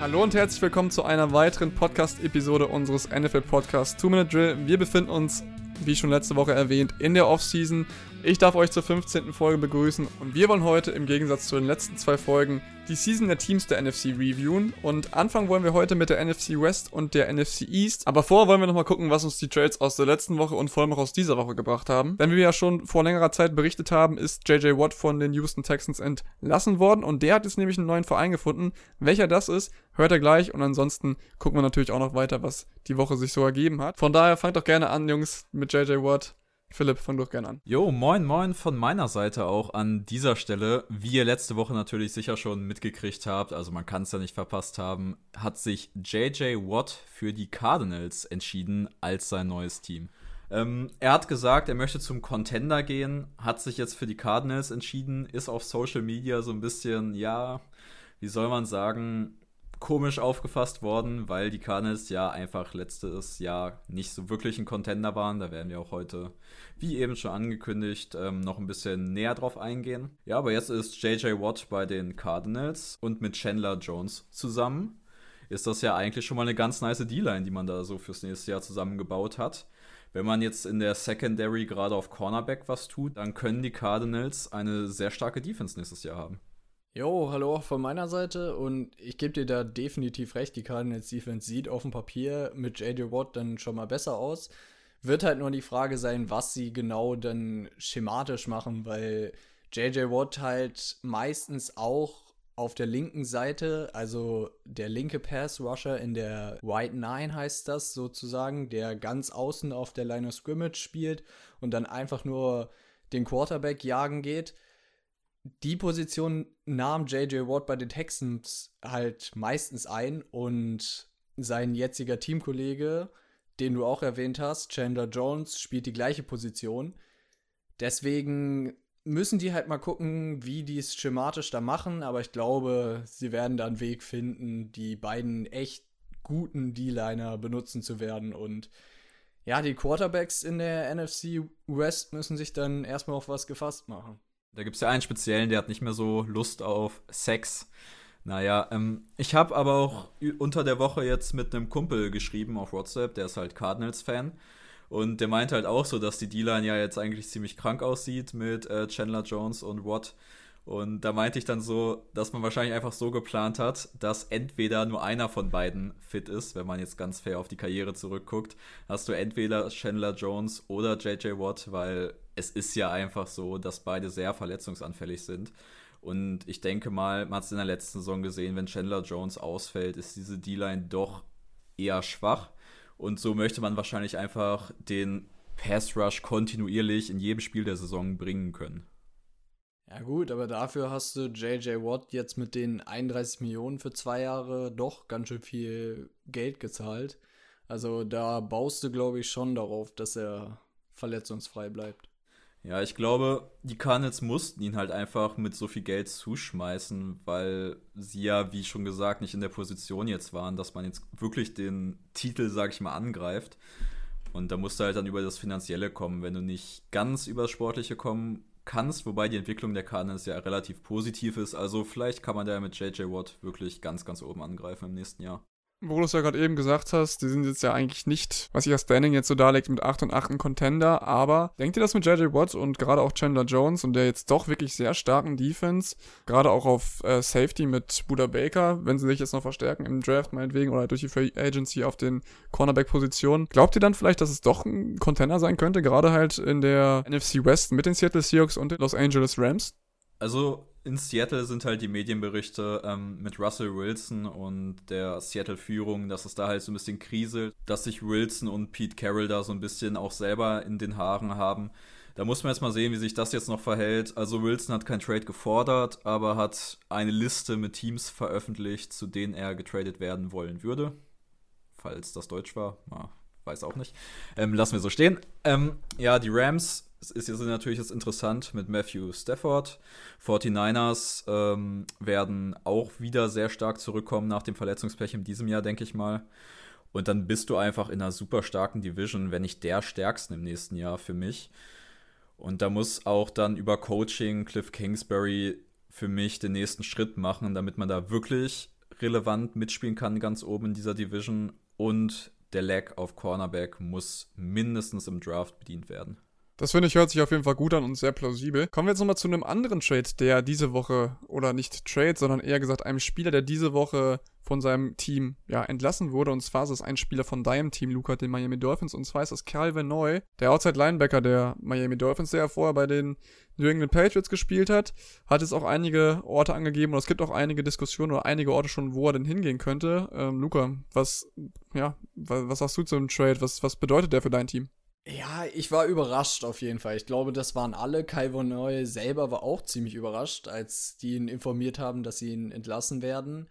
Hallo und herzlich willkommen zu einer weiteren Podcast-Episode unseres NFL-Podcasts Two Minute Drill. Wir befinden uns, wie schon letzte Woche erwähnt, in der Offseason. Ich darf euch zur 15. Folge begrüßen und wir wollen heute im Gegensatz zu den letzten zwei Folgen die Season der Teams der NFC reviewen und anfangen wollen wir heute mit der NFC West und der NFC East. Aber vorher wollen wir nochmal gucken, was uns die Trades aus der letzten Woche und vor allem auch aus dieser Woche gebracht haben. Denn wie wir ja schon vor längerer Zeit berichtet haben, ist JJ Watt von den Houston Texans entlassen worden und der hat jetzt nämlich einen neuen Verein gefunden. Welcher das ist, hört er gleich und ansonsten gucken wir natürlich auch noch weiter, was die Woche sich so ergeben hat. Von daher fangt doch gerne an, Jungs, mit JJ Watt. Philipp, fang doch gerne an. Jo, moin, moin von meiner Seite auch an dieser Stelle. Wie ihr letzte Woche natürlich sicher schon mitgekriegt habt, also man kann es ja nicht verpasst haben, hat sich JJ Watt für die Cardinals entschieden als sein neues Team. Ähm, er hat gesagt, er möchte zum Contender gehen, hat sich jetzt für die Cardinals entschieden, ist auf Social Media so ein bisschen, ja, wie soll man sagen, komisch aufgefasst worden, weil die Cardinals ja einfach letztes Jahr nicht so wirklich ein Contender waren. Da werden wir auch heute, wie eben schon angekündigt, ähm, noch ein bisschen näher drauf eingehen. Ja, aber jetzt ist JJ Watt bei den Cardinals und mit Chandler Jones zusammen. Ist das ja eigentlich schon mal eine ganz nice D-Line, die man da so fürs nächste Jahr zusammengebaut hat. Wenn man jetzt in der Secondary gerade auf Cornerback was tut, dann können die Cardinals eine sehr starke Defense nächstes Jahr haben. Jo, hallo auch von meiner Seite und ich gebe dir da definitiv recht, die Cardinals Defense sieht auf dem Papier mit JJ Watt dann schon mal besser aus. Wird halt nur die Frage sein, was sie genau dann schematisch machen, weil JJ Watt halt meistens auch auf der linken Seite, also der linke Pass Rusher in der White Nine heißt das sozusagen, der ganz außen auf der Line of Scrimmage spielt und dann einfach nur den Quarterback jagen geht die Position nahm JJ Watt bei den Texans halt meistens ein und sein jetziger Teamkollege, den du auch erwähnt hast, Chandler Jones, spielt die gleiche Position. Deswegen müssen die halt mal gucken, wie die es schematisch da machen, aber ich glaube, sie werden da einen Weg finden, die beiden echt guten D-Liner benutzen zu werden und ja, die Quarterbacks in der NFC West müssen sich dann erstmal auf was gefasst machen. Da gibt es ja einen speziellen, der hat nicht mehr so Lust auf Sex. Naja, ähm, ich habe aber auch unter der Woche jetzt mit einem Kumpel geschrieben auf WhatsApp, der ist halt Cardinals-Fan. Und der meinte halt auch so, dass die D-Line ja jetzt eigentlich ziemlich krank aussieht mit äh, Chandler Jones und Watt. Und da meinte ich dann so, dass man wahrscheinlich einfach so geplant hat, dass entweder nur einer von beiden fit ist, wenn man jetzt ganz fair auf die Karriere zurückguckt, hast du entweder Chandler Jones oder JJ Watt, weil es ist ja einfach so, dass beide sehr verletzungsanfällig sind. Und ich denke mal, man hat es in der letzten Saison gesehen, wenn Chandler Jones ausfällt, ist diese D-Line doch eher schwach. Und so möchte man wahrscheinlich einfach den Pass Rush kontinuierlich in jedem Spiel der Saison bringen können. Ja gut, aber dafür hast du JJ Watt jetzt mit den 31 Millionen für zwei Jahre doch ganz schön viel Geld gezahlt. Also da baust du, glaube ich, schon darauf, dass er verletzungsfrei bleibt. Ja, ich glaube, die Cardinals mussten ihn halt einfach mit so viel Geld zuschmeißen, weil sie ja, wie schon gesagt, nicht in der Position jetzt waren, dass man jetzt wirklich den Titel, sag ich mal, angreift. Und da musst du halt dann über das Finanzielle kommen. Wenn du nicht ganz über das Sportliche kommen kannst, wobei die Entwicklung der Cardinals ja relativ positiv ist. Also vielleicht kann man da mit JJ Watt wirklich ganz, ganz oben angreifen im nächsten Jahr wo du es ja gerade eben gesagt hast, die sind jetzt ja eigentlich nicht, was ihr Standing jetzt so darlegt, mit 8 und 8 ein Contender, aber denkt ihr das mit JJ Watt und gerade auch Chandler Jones und der jetzt doch wirklich sehr starken Defense, gerade auch auf äh, Safety mit Buda Baker, wenn sie sich jetzt noch verstärken im Draft meinetwegen oder durch die Free Agency auf den Cornerback-Positionen, glaubt ihr dann vielleicht, dass es doch ein Contender sein könnte, gerade halt in der NFC West mit den Seattle Seahawks und den Los Angeles Rams? Also in Seattle sind halt die Medienberichte ähm, mit Russell Wilson und der Seattle-Führung, dass es da halt so ein bisschen kriselt, dass sich Wilson und Pete Carroll da so ein bisschen auch selber in den Haaren haben. Da muss man jetzt mal sehen, wie sich das jetzt noch verhält. Also Wilson hat kein Trade gefordert, aber hat eine Liste mit Teams veröffentlicht, zu denen er getradet werden wollen würde. Falls das Deutsch war, na, weiß auch nicht. Ähm, lassen wir so stehen. Ähm, ja, die Rams es ist jetzt natürlich jetzt interessant mit Matthew Stafford. 49ers ähm, werden auch wieder sehr stark zurückkommen nach dem Verletzungspech in diesem Jahr, denke ich mal. Und dann bist du einfach in einer super starken Division, wenn nicht der stärksten im nächsten Jahr für mich. Und da muss auch dann über Coaching Cliff Kingsbury für mich den nächsten Schritt machen, damit man da wirklich relevant mitspielen kann ganz oben in dieser Division und der Lag auf Cornerback muss mindestens im Draft bedient werden. Das finde ich hört sich auf jeden Fall gut an und sehr plausibel. Kommen wir jetzt nochmal zu einem anderen Trade, der diese Woche, oder nicht Trade, sondern eher gesagt einem Spieler, der diese Woche von seinem Team ja, entlassen wurde. Und zwar ist es ein Spieler von deinem Team, Luca, den Miami Dolphins. Und zwar ist es Calvin Neu, der Outside Linebacker der Miami Dolphins, der ja vorher bei den New England Patriots gespielt hat. Hat jetzt auch einige Orte angegeben und es gibt auch einige Diskussionen oder einige Orte schon, wo er denn hingehen könnte. Ähm, Luca, was, ja, was, was sagst du zu dem Trade? Was, was bedeutet der für dein Team? Ja, ich war überrascht auf jeden Fall. Ich glaube, das waren alle. Kai Neu selber war auch ziemlich überrascht, als die ihn informiert haben, dass sie ihn entlassen werden.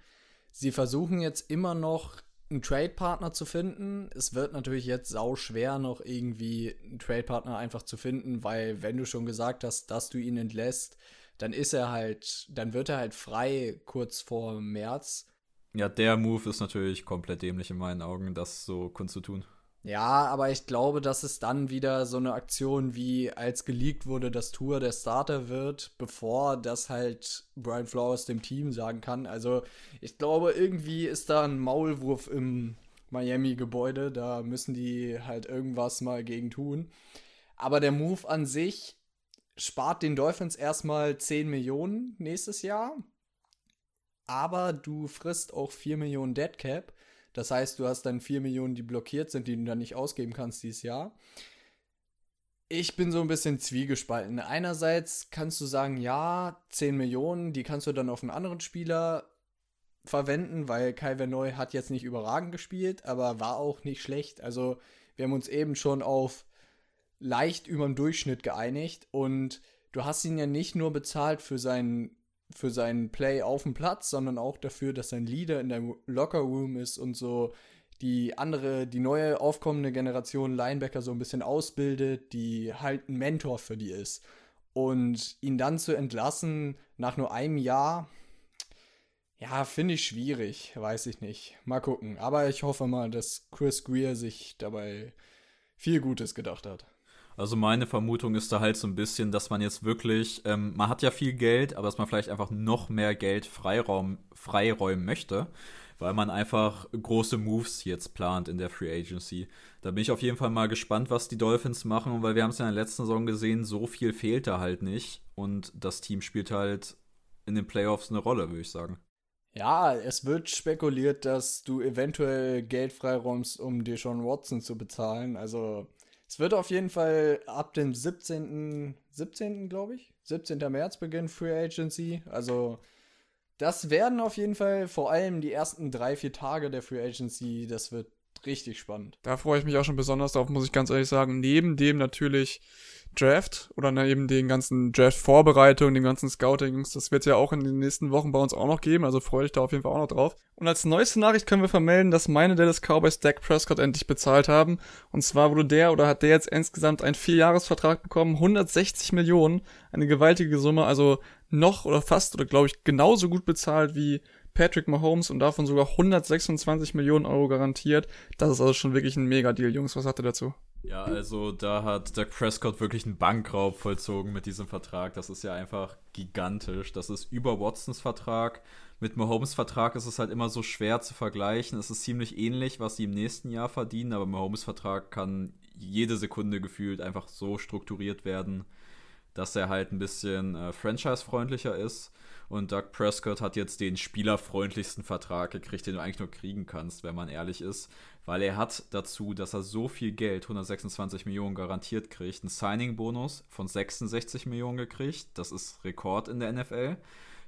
Sie versuchen jetzt immer noch einen Trade-Partner zu finden. Es wird natürlich jetzt sau schwer, noch irgendwie einen Trade-Partner einfach zu finden, weil wenn du schon gesagt hast, dass du ihn entlässt, dann ist er halt, dann wird er halt frei kurz vor März. Ja, der Move ist natürlich komplett dämlich in meinen Augen, das so kundzutun. tun. Ja, aber ich glaube, dass es dann wieder so eine Aktion wie als geleakt wurde, dass Tour der Starter wird, bevor das halt Brian Flowers dem Team sagen kann. Also ich glaube, irgendwie ist da ein Maulwurf im Miami-Gebäude. Da müssen die halt irgendwas mal gegen tun. Aber der Move an sich spart den Dolphins erstmal 10 Millionen nächstes Jahr. Aber du frisst auch 4 Millionen Deadcap. Das heißt, du hast dann 4 Millionen, die blockiert sind, die du dann nicht ausgeben kannst dieses Jahr. Ich bin so ein bisschen zwiegespalten. Einerseits kannst du sagen, ja, 10 Millionen, die kannst du dann auf einen anderen Spieler verwenden, weil Kai Verneu hat jetzt nicht überragend gespielt, aber war auch nicht schlecht. Also wir haben uns eben schon auf leicht über dem Durchschnitt geeinigt und du hast ihn ja nicht nur bezahlt für seinen für seinen Play auf dem Platz, sondern auch dafür, dass sein Leader in der Locker Room ist und so die andere, die neue aufkommende Generation Linebacker so ein bisschen ausbildet, die halt ein Mentor für die ist. Und ihn dann zu entlassen nach nur einem Jahr, ja, finde ich schwierig, weiß ich nicht. Mal gucken. Aber ich hoffe mal, dass Chris Greer sich dabei viel Gutes gedacht hat. Also meine Vermutung ist da halt so ein bisschen, dass man jetzt wirklich, ähm, man hat ja viel Geld, aber dass man vielleicht einfach noch mehr Geld Freiraum, freiräumen möchte, weil man einfach große Moves jetzt plant in der Free Agency. Da bin ich auf jeden Fall mal gespannt, was die Dolphins machen, weil wir haben es ja in der letzten Saison gesehen, so viel fehlt da halt nicht und das Team spielt halt in den Playoffs eine Rolle, würde ich sagen. Ja, es wird spekuliert, dass du eventuell Geld freiräumst, um Deshaun Watson zu bezahlen. Also es wird auf jeden Fall ab dem 17. 17. glaube ich. 17. März beginnen Free Agency. Also das werden auf jeden Fall vor allem die ersten drei, vier Tage der Free Agency. Das wird richtig spannend. Da freue ich mich auch schon besonders drauf, muss ich ganz ehrlich sagen. Neben dem natürlich Draft oder ne, eben den ganzen Draft-Vorbereitung, dem ganzen Scouting, das wird ja auch in den nächsten Wochen bei uns auch noch geben, also freue ich da auf jeden Fall auch noch drauf. Und als neueste Nachricht können wir vermelden, dass meine Dallas Cowboys Dak Prescott endlich bezahlt haben. Und zwar wurde der oder hat der jetzt insgesamt einen Vierjahresvertrag bekommen, 160 Millionen, eine gewaltige Summe, also noch oder fast oder glaube ich genauso gut bezahlt wie Patrick Mahomes und davon sogar 126 Millionen Euro garantiert. Das ist also schon wirklich ein Mega-Deal, Jungs. Was sagt ihr dazu? Ja, also da hat Doug Prescott wirklich einen Bankraub vollzogen mit diesem Vertrag. Das ist ja einfach gigantisch. Das ist über Watsons Vertrag. Mit Mahomes Vertrag ist es halt immer so schwer zu vergleichen. Es ist ziemlich ähnlich, was sie im nächsten Jahr verdienen, aber Mahomes Vertrag kann jede Sekunde gefühlt einfach so strukturiert werden, dass er halt ein bisschen äh, franchise-freundlicher ist. Und Doug Prescott hat jetzt den spielerfreundlichsten Vertrag gekriegt, den du eigentlich nur kriegen kannst, wenn man ehrlich ist weil er hat dazu, dass er so viel Geld, 126 Millionen garantiert kriegt, einen Signing-Bonus von 66 Millionen gekriegt. Das ist Rekord in der NFL.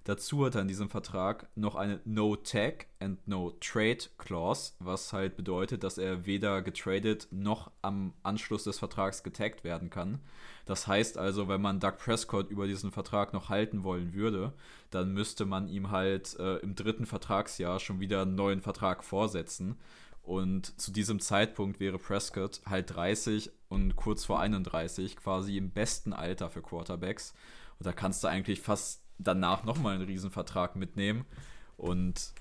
Dazu hat er in diesem Vertrag noch eine No-Tag and No-Trade Clause, was halt bedeutet, dass er weder getradet noch am Anschluss des Vertrags getaggt werden kann. Das heißt also, wenn man Doug Prescott über diesen Vertrag noch halten wollen würde, dann müsste man ihm halt äh, im dritten Vertragsjahr schon wieder einen neuen Vertrag vorsetzen. Und zu diesem Zeitpunkt wäre Prescott halt 30 und kurz vor 31, quasi im besten Alter für Quarterbacks. Und da kannst du eigentlich fast danach nochmal einen Riesenvertrag mitnehmen. Und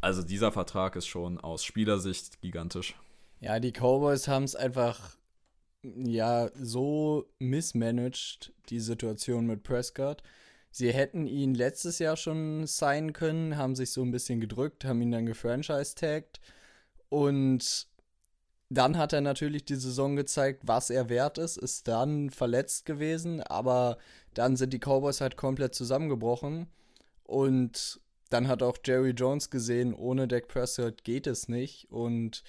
also dieser Vertrag ist schon aus Spielersicht gigantisch. Ja, die Cowboys haben es einfach ja so mismanaged, die Situation mit Prescott. Sie hätten ihn letztes Jahr schon signen können, haben sich so ein bisschen gedrückt, haben ihn dann gefranchise-tagged. Und dann hat er natürlich die Saison gezeigt, was er wert ist, ist dann verletzt gewesen, aber dann sind die Cowboys halt komplett zusammengebrochen. Und dann hat auch Jerry Jones gesehen, ohne Dak Prescott geht es nicht. Und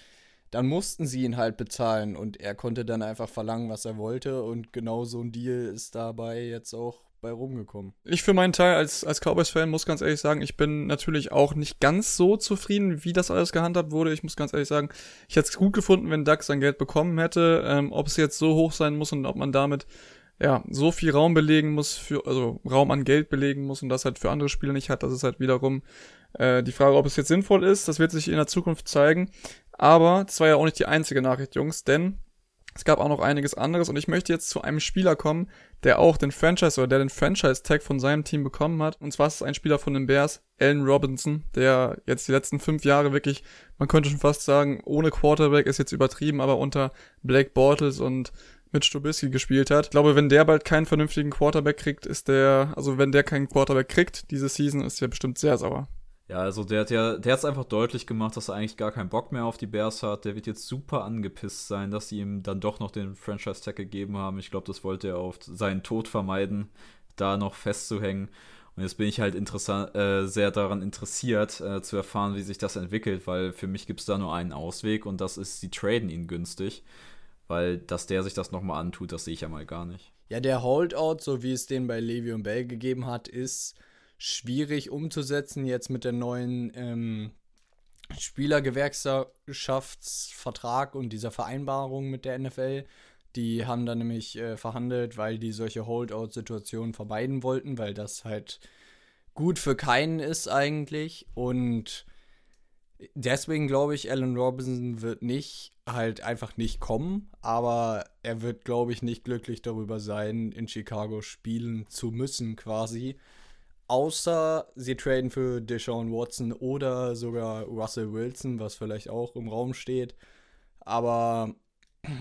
dann mussten sie ihn halt bezahlen und er konnte dann einfach verlangen, was er wollte. Und genau so ein Deal ist dabei jetzt auch bei rumgekommen. Ich für meinen Teil als, als Cowboys-Fan muss ganz ehrlich sagen, ich bin natürlich auch nicht ganz so zufrieden, wie das alles gehandhabt wurde. Ich muss ganz ehrlich sagen, ich hätte es gut gefunden, wenn Duck sein Geld bekommen hätte. Ähm, ob es jetzt so hoch sein muss und ob man damit ja, so viel Raum belegen muss, für, also Raum an Geld belegen muss und das halt für andere Spieler nicht hat, das ist halt wiederum äh, die Frage, ob es jetzt sinnvoll ist. Das wird sich in der Zukunft zeigen. Aber das war ja auch nicht die einzige Nachricht, Jungs, denn es gab auch noch einiges anderes und ich möchte jetzt zu einem Spieler kommen, der auch den Franchise oder der den Franchise-Tag von seinem Team bekommen hat. Und zwar ist es ein Spieler von den Bears, Allen Robinson, der jetzt die letzten fünf Jahre wirklich, man könnte schon fast sagen, ohne Quarterback ist jetzt übertrieben, aber unter Blake Bortles und mit Stubisky gespielt hat. Ich glaube, wenn der bald keinen vernünftigen Quarterback kriegt, ist der, also wenn der keinen Quarterback kriegt, diese Season, ist der bestimmt sehr sauer. Ja, also der hat ja, der hat es einfach deutlich gemacht, dass er eigentlich gar keinen Bock mehr auf die Bears hat. Der wird jetzt super angepisst sein, dass sie ihm dann doch noch den Franchise-Tag gegeben haben. Ich glaube, das wollte er auf seinen Tod vermeiden, da noch festzuhängen. Und jetzt bin ich halt äh, sehr daran interessiert, äh, zu erfahren, wie sich das entwickelt, weil für mich gibt es da nur einen Ausweg und das ist, sie traden ihn günstig. Weil, dass der sich das nochmal antut, das sehe ich ja mal gar nicht. Ja, der Holdout, so wie es den bei Levi und Bell gegeben hat, ist schwierig umzusetzen jetzt mit der neuen ähm, Spielergewerkschaftsvertrag und dieser Vereinbarung mit der NFL. Die haben dann nämlich äh, verhandelt, weil die solche Holdout-Situationen vermeiden wollten, weil das halt gut für keinen ist eigentlich. Und deswegen glaube ich, Alan Robinson wird nicht halt einfach nicht kommen, aber er wird, glaube ich, nicht glücklich darüber sein, in Chicago spielen zu müssen, quasi. Außer sie traden für Deshaun Watson oder sogar Russell Wilson, was vielleicht auch im Raum steht. Aber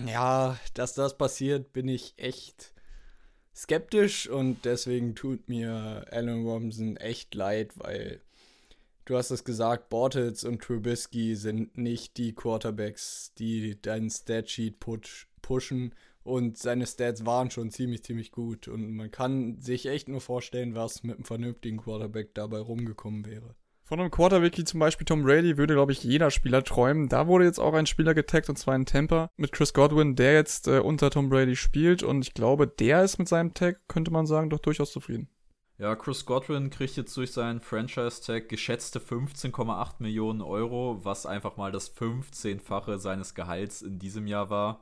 ja, dass das passiert, bin ich echt skeptisch und deswegen tut mir Alan Robinson echt leid, weil du hast es gesagt, Bortles und Trubisky sind nicht die Quarterbacks, die deinen Statsheet push pushen und seine Stats waren schon ziemlich, ziemlich gut. Und man kann sich echt nur vorstellen, was mit einem vernünftigen Quarterback dabei rumgekommen wäre. Von einem Quarterback wie zum Beispiel Tom Brady würde, glaube ich, jeder Spieler träumen. Da wurde jetzt auch ein Spieler getaggt, und zwar in Tampa, mit Chris Godwin, der jetzt äh, unter Tom Brady spielt. Und ich glaube, der ist mit seinem Tag, könnte man sagen, doch durchaus zufrieden. Ja, Chris Godwin kriegt jetzt durch seinen Franchise-Tag geschätzte 15,8 Millionen Euro, was einfach mal das 15-fache seines Gehalts in diesem Jahr war.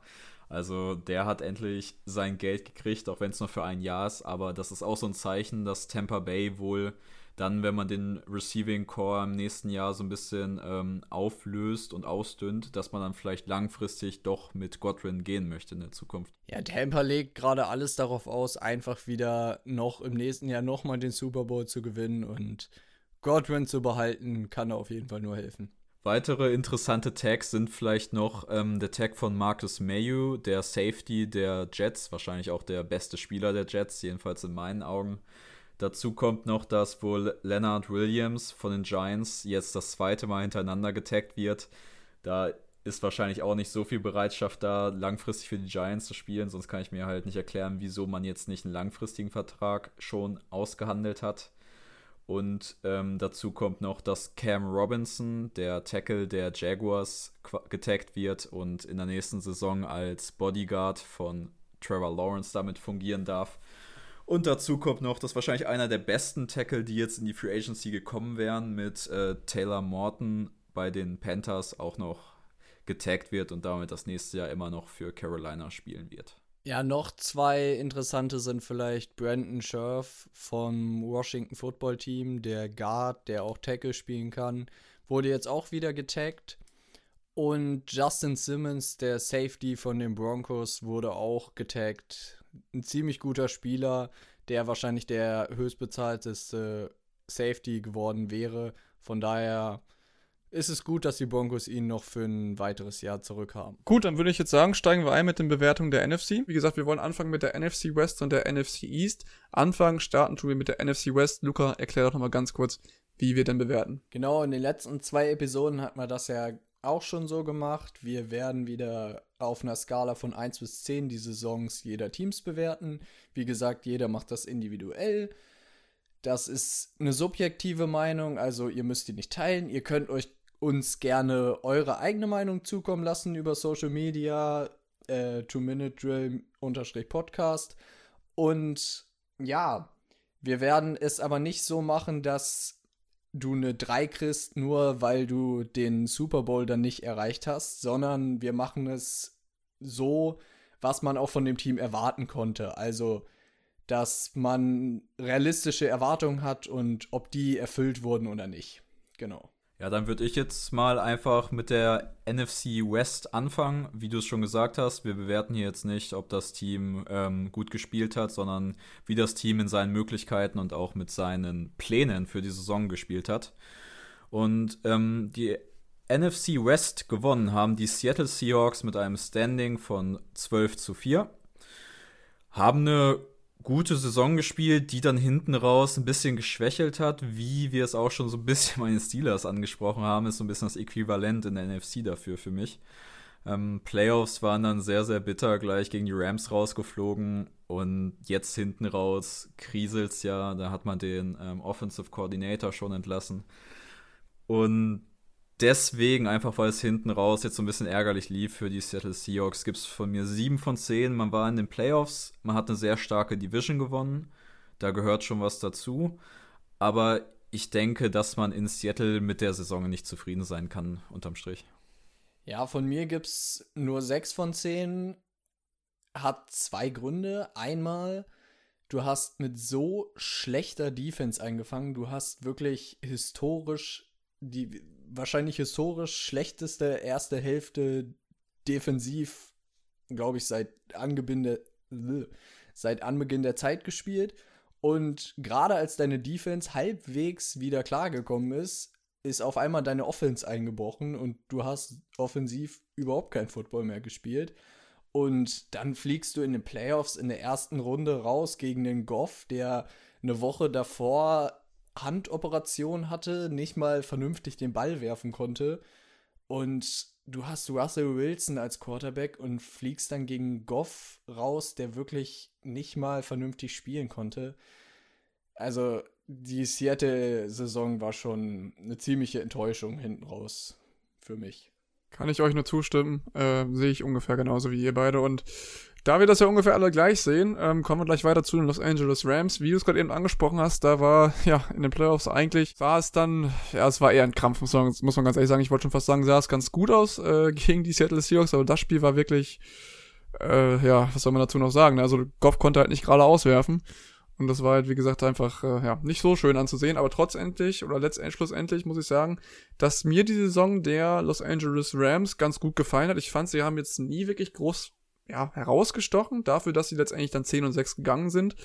Also der hat endlich sein Geld gekriegt, auch wenn es nur für ein Jahr ist. Aber das ist auch so ein Zeichen, dass Tampa Bay wohl dann, wenn man den Receiving Core im nächsten Jahr so ein bisschen ähm, auflöst und ausdünnt, dass man dann vielleicht langfristig doch mit Godwin gehen möchte in der Zukunft. Ja, Tampa legt gerade alles darauf aus, einfach wieder noch im nächsten Jahr nochmal den Super Bowl zu gewinnen und Godwin zu behalten, kann auf jeden Fall nur helfen. Weitere interessante Tags sind vielleicht noch ähm, der Tag von Marcus Mayu, der Safety der Jets, wahrscheinlich auch der beste Spieler der Jets, jedenfalls in meinen Augen. Dazu kommt noch, dass wohl Leonard Williams von den Giants jetzt das zweite Mal hintereinander getaggt wird. Da ist wahrscheinlich auch nicht so viel Bereitschaft da, langfristig für die Giants zu spielen, sonst kann ich mir halt nicht erklären, wieso man jetzt nicht einen langfristigen Vertrag schon ausgehandelt hat. Und ähm, dazu kommt noch, dass Cam Robinson, der Tackle der Jaguars, getaggt wird und in der nächsten Saison als Bodyguard von Trevor Lawrence damit fungieren darf. Und dazu kommt noch, dass wahrscheinlich einer der besten Tackle, die jetzt in die Free Agency gekommen wären, mit äh, Taylor Morton bei den Panthers auch noch getaggt wird und damit das nächste Jahr immer noch für Carolina spielen wird. Ja, noch zwei interessante sind vielleicht Brandon Scherf vom Washington Football Team, der Guard, der auch Tackle spielen kann, wurde jetzt auch wieder getaggt. Und Justin Simmons, der Safety von den Broncos, wurde auch getaggt. Ein ziemlich guter Spieler, der wahrscheinlich der höchstbezahlteste Safety geworden wäre. Von daher ist es gut, dass die Broncos ihn noch für ein weiteres Jahr zurückhaben. Gut, dann würde ich jetzt sagen, steigen wir ein mit den Bewertungen der NFC. Wie gesagt, wir wollen anfangen mit der NFC West und der NFC East. Anfangen, starten tun wir mit der NFC West. Luca, erklär doch nochmal ganz kurz, wie wir denn bewerten. Genau, in den letzten zwei Episoden hat man das ja auch schon so gemacht. Wir werden wieder auf einer Skala von 1 bis 10 die Saisons jeder Teams bewerten. Wie gesagt, jeder macht das individuell. Das ist eine subjektive Meinung, also ihr müsst die nicht teilen. Ihr könnt euch uns gerne eure eigene Meinung zukommen lassen über Social Media, äh, Two-Minute-Drill-Podcast. Und ja, wir werden es aber nicht so machen, dass du eine 3 kriegst, nur weil du den Super Bowl dann nicht erreicht hast, sondern wir machen es so, was man auch von dem Team erwarten konnte. Also, dass man realistische Erwartungen hat und ob die erfüllt wurden oder nicht. Genau. Ja, dann würde ich jetzt mal einfach mit der NFC West anfangen. Wie du es schon gesagt hast, wir bewerten hier jetzt nicht, ob das Team ähm, gut gespielt hat, sondern wie das Team in seinen Möglichkeiten und auch mit seinen Plänen für die Saison gespielt hat. Und ähm, die NFC West gewonnen haben die Seattle Seahawks mit einem Standing von 12 zu 4. Haben eine gute Saison gespielt, die dann hinten raus ein bisschen geschwächelt hat, wie wir es auch schon so ein bisschen bei den Steelers angesprochen haben, ist so ein bisschen das Äquivalent in der NFC dafür für mich. Ähm, Playoffs waren dann sehr, sehr bitter, gleich gegen die Rams rausgeflogen und jetzt hinten raus kriselt's ja, da hat man den ähm, Offensive Coordinator schon entlassen. Und deswegen, einfach weil es hinten raus jetzt so ein bisschen ärgerlich lief für die Seattle Seahawks, gibt es von mir sieben von zehn. Man war in den Playoffs, man hat eine sehr starke Division gewonnen. Da gehört schon was dazu. Aber ich denke, dass man in Seattle mit der Saison nicht zufrieden sein kann, unterm Strich. Ja, von mir gibt es nur sechs von zehn. Hat zwei Gründe. Einmal, du hast mit so schlechter Defense angefangen. Du hast wirklich historisch die wahrscheinlich historisch schlechteste erste Hälfte defensiv, glaube ich, seit Anbeginn der, seit Anbeginn der Zeit gespielt. Und gerade als deine Defense halbwegs wieder klargekommen ist, ist auf einmal deine Offense eingebrochen und du hast offensiv überhaupt kein Football mehr gespielt. Und dann fliegst du in den Playoffs in der ersten Runde raus gegen den Goff, der eine Woche davor Handoperation hatte, nicht mal vernünftig den Ball werfen konnte. Und du hast Russell Wilson als Quarterback und fliegst dann gegen Goff raus, der wirklich nicht mal vernünftig spielen konnte. Also die Seattle-Saison war schon eine ziemliche Enttäuschung hinten raus für mich. Kann ich euch nur zustimmen. Äh, Sehe ich ungefähr genauso wie ihr beide. Und da wir das ja ungefähr alle gleich sehen, ähm, kommen wir gleich weiter zu den Los Angeles Rams. Wie du es gerade eben angesprochen hast, da war, ja, in den Playoffs eigentlich, war es dann, ja, es war eher ein Krampf, muss man, muss man ganz ehrlich sagen. Ich wollte schon fast sagen, sah es ganz gut aus äh, gegen die Seattle Seahawks, aber das Spiel war wirklich, äh, ja, was soll man dazu noch sagen? Also Goff konnte halt nicht gerade auswerfen. Und das war halt, wie gesagt, einfach, äh, ja, nicht so schön anzusehen, aber trotzdendlich, oder letztendlich, schlussendlich, muss ich sagen, dass mir die Saison der Los Angeles Rams ganz gut gefallen hat. Ich fand, sie haben jetzt nie wirklich groß ja, herausgestochen, dafür, dass sie letztendlich dann 10 und 6 gegangen sind.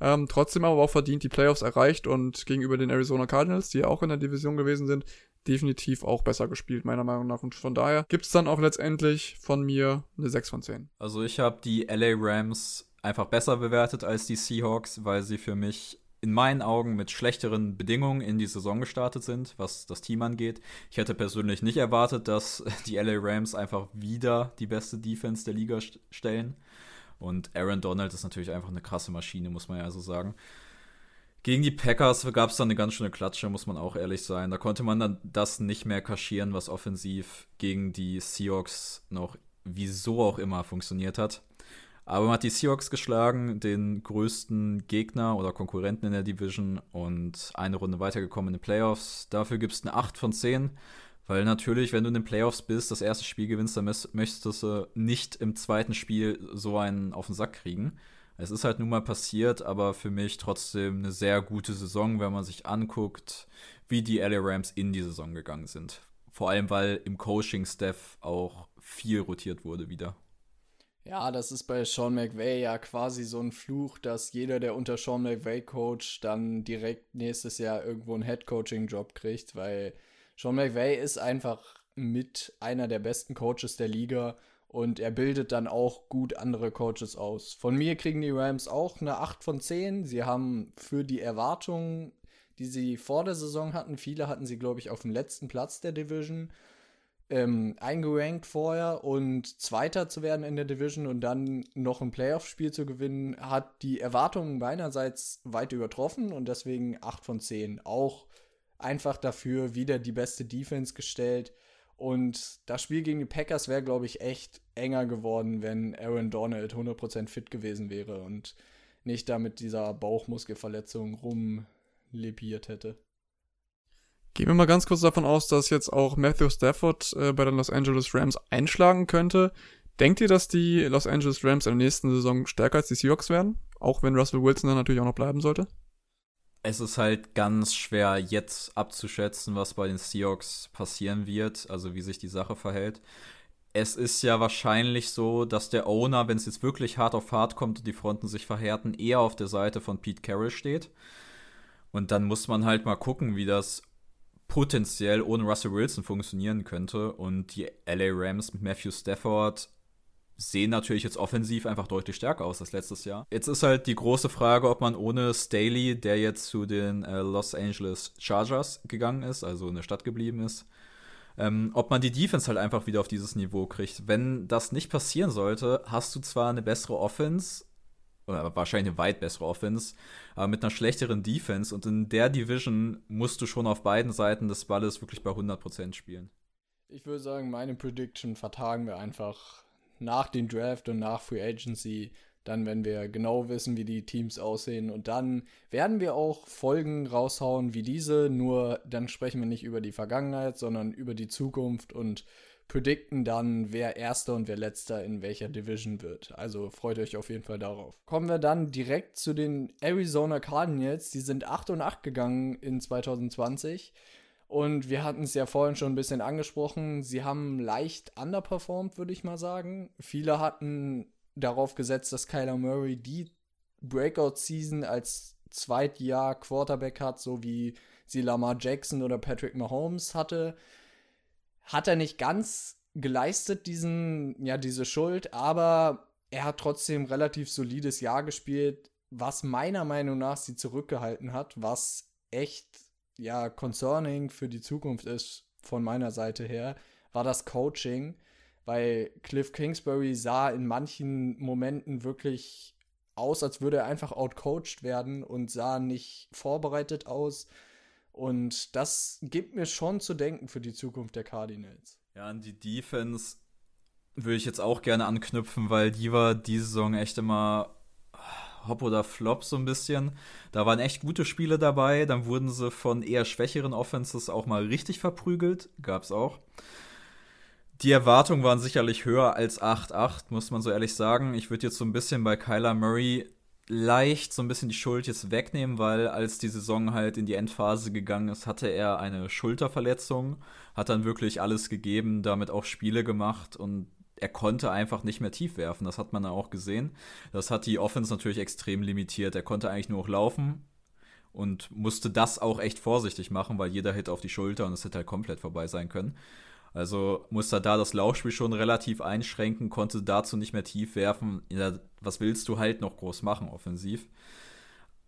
Ähm, trotzdem aber auch verdient die Playoffs erreicht und gegenüber den Arizona Cardinals, die ja auch in der Division gewesen sind, definitiv auch besser gespielt, meiner Meinung nach. Und von daher gibt es dann auch letztendlich von mir eine 6 von 10. Also ich habe die LA Rams einfach besser bewertet als die Seahawks, weil sie für mich in meinen Augen mit schlechteren Bedingungen in die Saison gestartet sind, was das Team angeht. Ich hätte persönlich nicht erwartet, dass die LA Rams einfach wieder die beste Defense der Liga st stellen. Und Aaron Donald ist natürlich einfach eine krasse Maschine, muss man ja so sagen. Gegen die Packers gab es dann eine ganz schöne Klatsche, muss man auch ehrlich sein. Da konnte man dann das nicht mehr kaschieren, was offensiv gegen die Seahawks noch wieso auch immer funktioniert hat. Aber man hat die Seahawks geschlagen, den größten Gegner oder Konkurrenten in der Division und eine Runde weitergekommen in den Playoffs. Dafür gibt es eine 8 von 10. Weil natürlich, wenn du in den Playoffs bist, das erste Spiel gewinnst, dann möchtest du nicht im zweiten Spiel so einen auf den Sack kriegen. Es ist halt nun mal passiert, aber für mich trotzdem eine sehr gute Saison, wenn man sich anguckt, wie die LA Rams in die Saison gegangen sind. Vor allem, weil im Coaching-Staff auch viel rotiert wurde wieder. Ja, das ist bei Sean McVay ja quasi so ein Fluch, dass jeder, der unter Sean McVay coacht, dann direkt nächstes Jahr irgendwo einen Head-Coaching-Job kriegt, weil Sean McVay ist einfach mit einer der besten Coaches der Liga und er bildet dann auch gut andere Coaches aus. Von mir kriegen die Rams auch eine 8 von 10. Sie haben für die Erwartungen, die sie vor der Saison hatten, viele hatten sie, glaube ich, auf dem letzten Platz der Division ähm, eingerankt vorher und Zweiter zu werden in der Division und dann noch ein Playoff-Spiel zu gewinnen, hat die Erwartungen meinerseits weit übertroffen und deswegen 8 von 10. Auch einfach dafür wieder die beste Defense gestellt. Und das Spiel gegen die Packers wäre, glaube ich, echt enger geworden, wenn Aaron Donald 100% fit gewesen wäre und nicht da mit dieser Bauchmuskelverletzung rumlepiert hätte. Gehen wir mal ganz kurz davon aus, dass jetzt auch Matthew Stafford äh, bei den Los Angeles Rams einschlagen könnte. Denkt ihr, dass die Los Angeles Rams in der nächsten Saison stärker als die Seahawks werden? Auch wenn Russell Wilson dann natürlich auch noch bleiben sollte? Es ist halt ganz schwer jetzt abzuschätzen, was bei den Seahawks passieren wird, also wie sich die Sache verhält. Es ist ja wahrscheinlich so, dass der Owner, wenn es jetzt wirklich hart auf hart kommt und die Fronten sich verhärten, eher auf der Seite von Pete Carroll steht. Und dann muss man halt mal gucken, wie das potenziell ohne Russell Wilson funktionieren könnte. Und die LA Rams mit Matthew Stafford sehen natürlich jetzt offensiv einfach deutlich stärker aus als letztes Jahr. Jetzt ist halt die große Frage, ob man ohne Staley, der jetzt zu den äh, Los Angeles Chargers gegangen ist, also in der Stadt geblieben ist, ähm, ob man die Defense halt einfach wieder auf dieses Niveau kriegt. Wenn das nicht passieren sollte, hast du zwar eine bessere Offense, oder wahrscheinlich eine weit bessere Offense, aber mit einer schlechteren Defense. Und in der Division musst du schon auf beiden Seiten des Balles wirklich bei 100% spielen. Ich würde sagen, meine Prediction vertagen wir einfach nach dem Draft und nach Free Agency. Dann, wenn wir genau wissen, wie die Teams aussehen. Und dann werden wir auch Folgen raushauen wie diese. Nur dann sprechen wir nicht über die Vergangenheit, sondern über die Zukunft und predikten dann, wer Erster und wer Letzter in welcher Division wird. Also freut euch auf jeden Fall darauf. Kommen wir dann direkt zu den Arizona Cardinals. Die sind 8 und 8 gegangen in 2020. Und wir hatten es ja vorhin schon ein bisschen angesprochen. Sie haben leicht underperformed, würde ich mal sagen. Viele hatten darauf gesetzt, dass Kyler Murray die Breakout-Season als Zweitjahr Quarterback hat, so wie sie Lamar Jackson oder Patrick Mahomes hatte hat er nicht ganz geleistet, diesen, ja, diese Schuld, aber er hat trotzdem relativ solides Jahr gespielt, was meiner Meinung nach sie zurückgehalten hat, was echt, ja, concerning für die Zukunft ist, von meiner Seite her, war das Coaching, weil Cliff Kingsbury sah in manchen Momenten wirklich aus, als würde er einfach outcoached werden und sah nicht vorbereitet aus und das gibt mir schon zu denken für die Zukunft der Cardinals. Ja, an die Defense würde ich jetzt auch gerne anknüpfen, weil die war diese Saison echt immer Hop oder Flop so ein bisschen. Da waren echt gute Spiele dabei, dann wurden sie von eher schwächeren Offenses auch mal richtig verprügelt, gab's auch. Die Erwartungen waren sicherlich höher als 8-8, muss man so ehrlich sagen. Ich würde jetzt so ein bisschen bei Kyler Murray leicht so ein bisschen die Schuld jetzt wegnehmen, weil als die Saison halt in die Endphase gegangen ist, hatte er eine Schulterverletzung, hat dann wirklich alles gegeben, damit auch Spiele gemacht und er konnte einfach nicht mehr tief werfen. Das hat man dann auch gesehen. Das hat die Offense natürlich extrem limitiert. Er konnte eigentlich nur noch laufen und musste das auch echt vorsichtig machen, weil jeder Hit auf die Schulter und es hätte halt komplett vorbei sein können. Also musste da das Laufspiel schon relativ einschränken, konnte dazu nicht mehr tief werfen. Ja, was willst du halt noch groß machen, offensiv?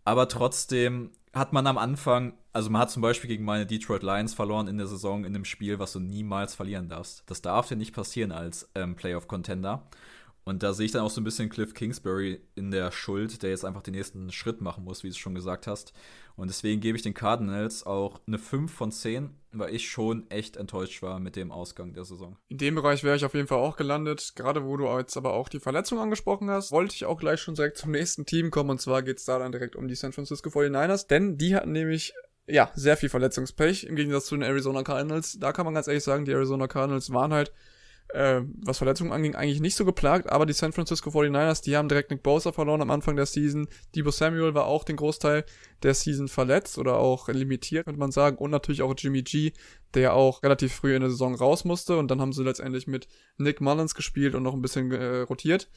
Aber trotzdem hat man am Anfang, also man hat zum Beispiel gegen meine Detroit Lions verloren in der Saison in einem Spiel, was du niemals verlieren darfst. Das darf dir nicht passieren als ähm, Playoff-Contender. Und da sehe ich dann auch so ein bisschen Cliff Kingsbury in der Schuld, der jetzt einfach den nächsten Schritt machen muss, wie du es schon gesagt hast. Und deswegen gebe ich den Cardinals auch eine 5 von 10, weil ich schon echt enttäuscht war mit dem Ausgang der Saison. In dem Bereich wäre ich auf jeden Fall auch gelandet. Gerade wo du jetzt aber auch die Verletzung angesprochen hast, wollte ich auch gleich schon direkt zum nächsten Team kommen. Und zwar geht es da dann direkt um die San Francisco 49ers, denn die hatten nämlich ja, sehr viel Verletzungspech im Gegensatz zu den Arizona Cardinals. Da kann man ganz ehrlich sagen, die Arizona Cardinals waren halt äh, was Verletzungen anging, eigentlich nicht so geplagt, aber die San Francisco 49ers, die haben direkt Nick Bosa verloren am Anfang der Season. Debo Samuel war auch den Großteil der Season verletzt oder auch limitiert, könnte man sagen. Und natürlich auch Jimmy G, der auch relativ früh in der Saison raus musste. Und dann haben sie letztendlich mit Nick Mullins gespielt und noch ein bisschen äh, rotiert.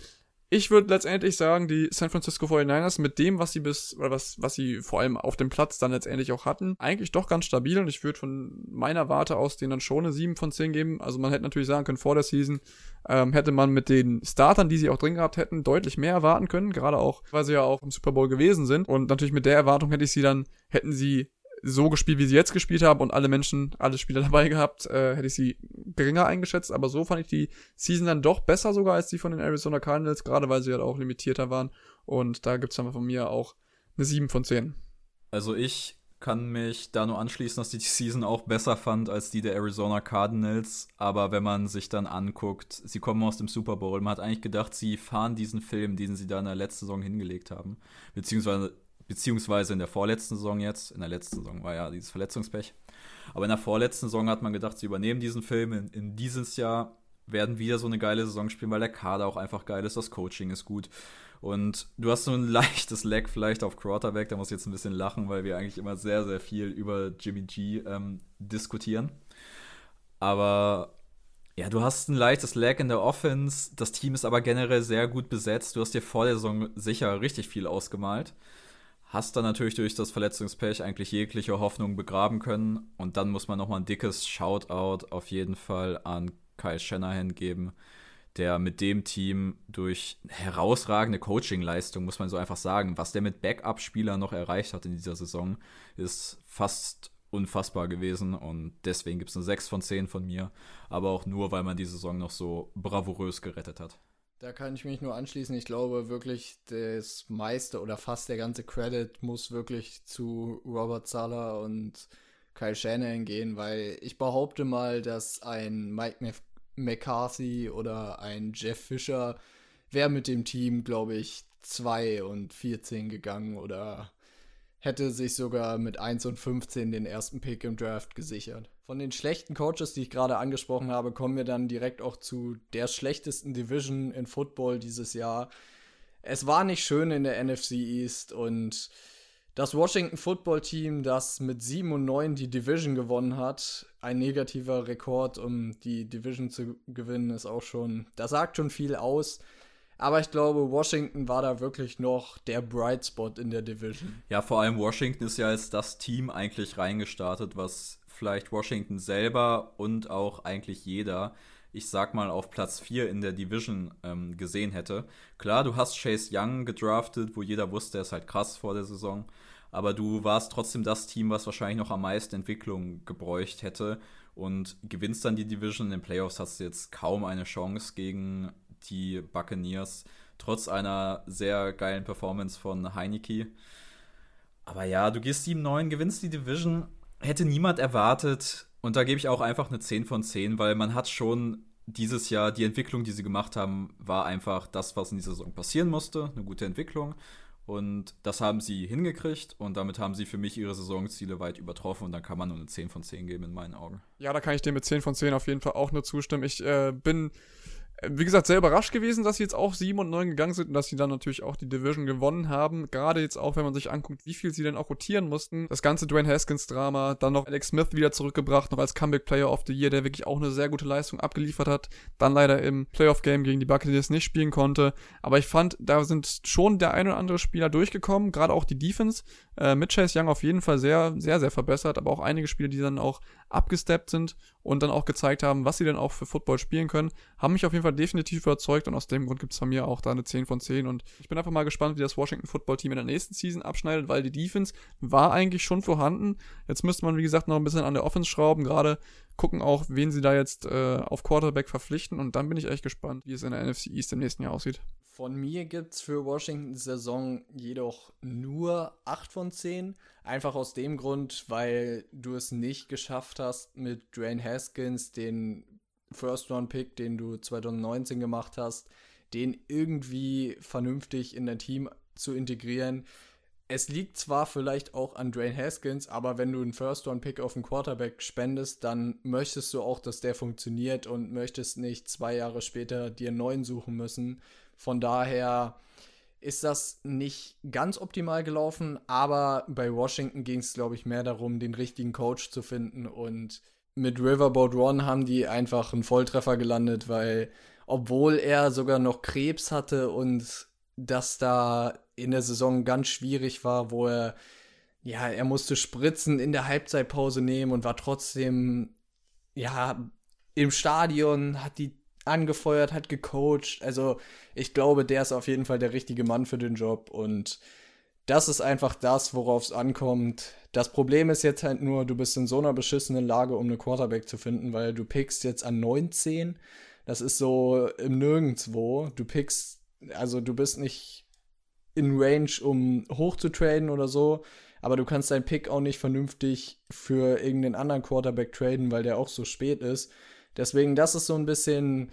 Ich würde letztendlich sagen, die San Francisco 49ers mit dem, was sie bis, oder was, was sie vor allem auf dem Platz dann letztendlich auch hatten, eigentlich doch ganz stabil und ich würde von meiner Warte aus denen dann schon eine 7 von 10 geben. Also man hätte natürlich sagen können, vor der Season ähm, hätte man mit den Startern, die sie auch drin gehabt hätten, deutlich mehr erwarten können, gerade auch, weil sie ja auch im Super Bowl gewesen sind. Und natürlich mit der Erwartung hätte ich sie dann, hätten sie so gespielt, wie sie jetzt gespielt haben und alle Menschen, alle Spieler dabei gehabt, äh, hätte ich sie geringer eingeschätzt. Aber so fand ich die Season dann doch besser sogar als die von den Arizona Cardinals, gerade weil sie halt auch limitierter waren. Und da gibt's dann von mir auch eine 7 von 10. Also ich kann mich da nur anschließen, dass ich die Season auch besser fand als die der Arizona Cardinals. Aber wenn man sich dann anguckt, sie kommen aus dem Super Bowl, man hat eigentlich gedacht, sie fahren diesen Film, den sie da in der letzten Saison hingelegt haben. Beziehungsweise beziehungsweise in der vorletzten Saison jetzt. In der letzten Saison war ja dieses Verletzungspech. Aber in der vorletzten Saison hat man gedacht, sie übernehmen diesen Film. In, in dieses Jahr werden wieder so eine geile Saison spielen, weil der Kader auch einfach geil ist, das Coaching ist gut. Und du hast so ein leichtes Lag vielleicht auf Quarterback, da muss ich jetzt ein bisschen lachen, weil wir eigentlich immer sehr, sehr viel über Jimmy G ähm, diskutieren. Aber ja, du hast ein leichtes Lag in der Offense, das Team ist aber generell sehr gut besetzt. Du hast dir vor der Saison sicher richtig viel ausgemalt hast dann natürlich durch das Verletzungspech eigentlich jegliche Hoffnung begraben können. Und dann muss man nochmal ein dickes Shoutout auf jeden Fall an Kyle Shanahan geben, der mit dem Team durch herausragende Coaching-Leistung, muss man so einfach sagen, was der mit Backup-Spielern noch erreicht hat in dieser Saison, ist fast unfassbar gewesen. Und deswegen gibt es eine 6 von 10 von mir. Aber auch nur, weil man die Saison noch so bravourös gerettet hat. Da kann ich mich nur anschließen. Ich glaube wirklich, das meiste oder fast der ganze Credit muss wirklich zu Robert Zahler und Kyle Shanahan gehen, weil ich behaupte mal, dass ein Mike McCarthy oder ein Jeff Fischer wäre mit dem Team, glaube ich, 2 und 14 gegangen oder hätte sich sogar mit 1 und 15 den ersten Pick im Draft gesichert. Von den schlechten Coaches, die ich gerade angesprochen habe, kommen wir dann direkt auch zu der schlechtesten Division in Football dieses Jahr. Es war nicht schön in der NFC East und das Washington Football Team, das mit 7 und 9 die Division gewonnen hat, ein negativer Rekord, um die Division zu gewinnen, ist auch schon, das sagt schon viel aus. Aber ich glaube, Washington war da wirklich noch der Bright Spot in der Division. Ja, vor allem Washington ist ja als das Team eigentlich reingestartet, was vielleicht Washington selber und auch eigentlich jeder, ich sag mal, auf Platz 4 in der Division ähm, gesehen hätte. Klar, du hast Chase Young gedraftet, wo jeder wusste, er ist halt krass vor der Saison. Aber du warst trotzdem das Team, was wahrscheinlich noch am meisten Entwicklung gebräucht hätte und gewinnst dann die Division. In den Playoffs hast du jetzt kaum eine Chance gegen die Buccaneers, trotz einer sehr geilen Performance von Heineke. Aber ja, du gehst 7-9, gewinnst die Division, hätte niemand erwartet. Und da gebe ich auch einfach eine 10 von 10, weil man hat schon dieses Jahr, die Entwicklung, die sie gemacht haben, war einfach das, was in dieser Saison passieren musste. Eine gute Entwicklung. Und das haben sie hingekriegt und damit haben sie für mich ihre Saisonziele weit übertroffen und dann kann man nur eine 10 von 10 geben in meinen Augen. Ja, da kann ich dir mit 10 von 10 auf jeden Fall auch nur zustimmen. Ich äh, bin wie gesagt, sehr überrascht gewesen, dass sie jetzt auch 7 und 9 gegangen sind und dass sie dann natürlich auch die Division gewonnen haben. Gerade jetzt auch, wenn man sich anguckt, wie viel sie denn auch rotieren mussten. Das ganze Dwayne Haskins-Drama, dann noch Alex Smith wieder zurückgebracht, noch als Comeback-Player of the Year, der wirklich auch eine sehr gute Leistung abgeliefert hat. Dann leider im Playoff-Game gegen die Buccaneers nicht spielen konnte. Aber ich fand, da sind schon der ein oder andere Spieler durchgekommen, gerade auch die Defense. Äh, mit Chase Young auf jeden Fall sehr, sehr, sehr verbessert, aber auch einige Spieler, die dann auch abgesteppt sind und dann auch gezeigt haben, was sie denn auch für Football spielen können, haben mich auf jeden Fall definitiv überzeugt und aus dem Grund gibt es von mir auch da eine 10 von 10 und ich bin einfach mal gespannt, wie das Washington Football Team in der nächsten Season abschneidet, weil die Defense war eigentlich schon vorhanden. Jetzt müsste man, wie gesagt, noch ein bisschen an der Offense schrauben, gerade gucken auch, wen sie da jetzt äh, auf Quarterback verpflichten und dann bin ich echt gespannt, wie es in der NFC East im nächsten Jahr aussieht. Von mir gibt es für Washington Saison jedoch nur 8 von 10. Einfach aus dem Grund, weil du es nicht geschafft hast, mit Dwayne Haskins, den First-Round-Pick, den du 2019 gemacht hast, den irgendwie vernünftig in dein Team zu integrieren. Es liegt zwar vielleicht auch an Dwayne Haskins, aber wenn du einen First-Round-Pick auf einen Quarterback spendest, dann möchtest du auch, dass der funktioniert und möchtest nicht zwei Jahre später dir einen neuen suchen müssen. Von daher ist das nicht ganz optimal gelaufen, aber bei Washington ging es, glaube ich, mehr darum, den richtigen Coach zu finden. Und mit Riverboat Ron haben die einfach einen Volltreffer gelandet, weil obwohl er sogar noch Krebs hatte und das da in der Saison ganz schwierig war, wo er, ja, er musste Spritzen in der Halbzeitpause nehmen und war trotzdem, ja, im Stadion, hat die angefeuert, hat gecoacht. Also ich glaube, der ist auf jeden Fall der richtige Mann für den Job und das ist einfach das, worauf es ankommt. Das Problem ist jetzt halt nur, du bist in so einer beschissenen Lage, um eine Quarterback zu finden, weil du pickst jetzt an 19. Das ist so im Nirgendwo. Du pickst, also du bist nicht in Range, um hoch zu traden oder so, aber du kannst deinen Pick auch nicht vernünftig für irgendeinen anderen Quarterback traden, weil der auch so spät ist. Deswegen, das ist so ein bisschen,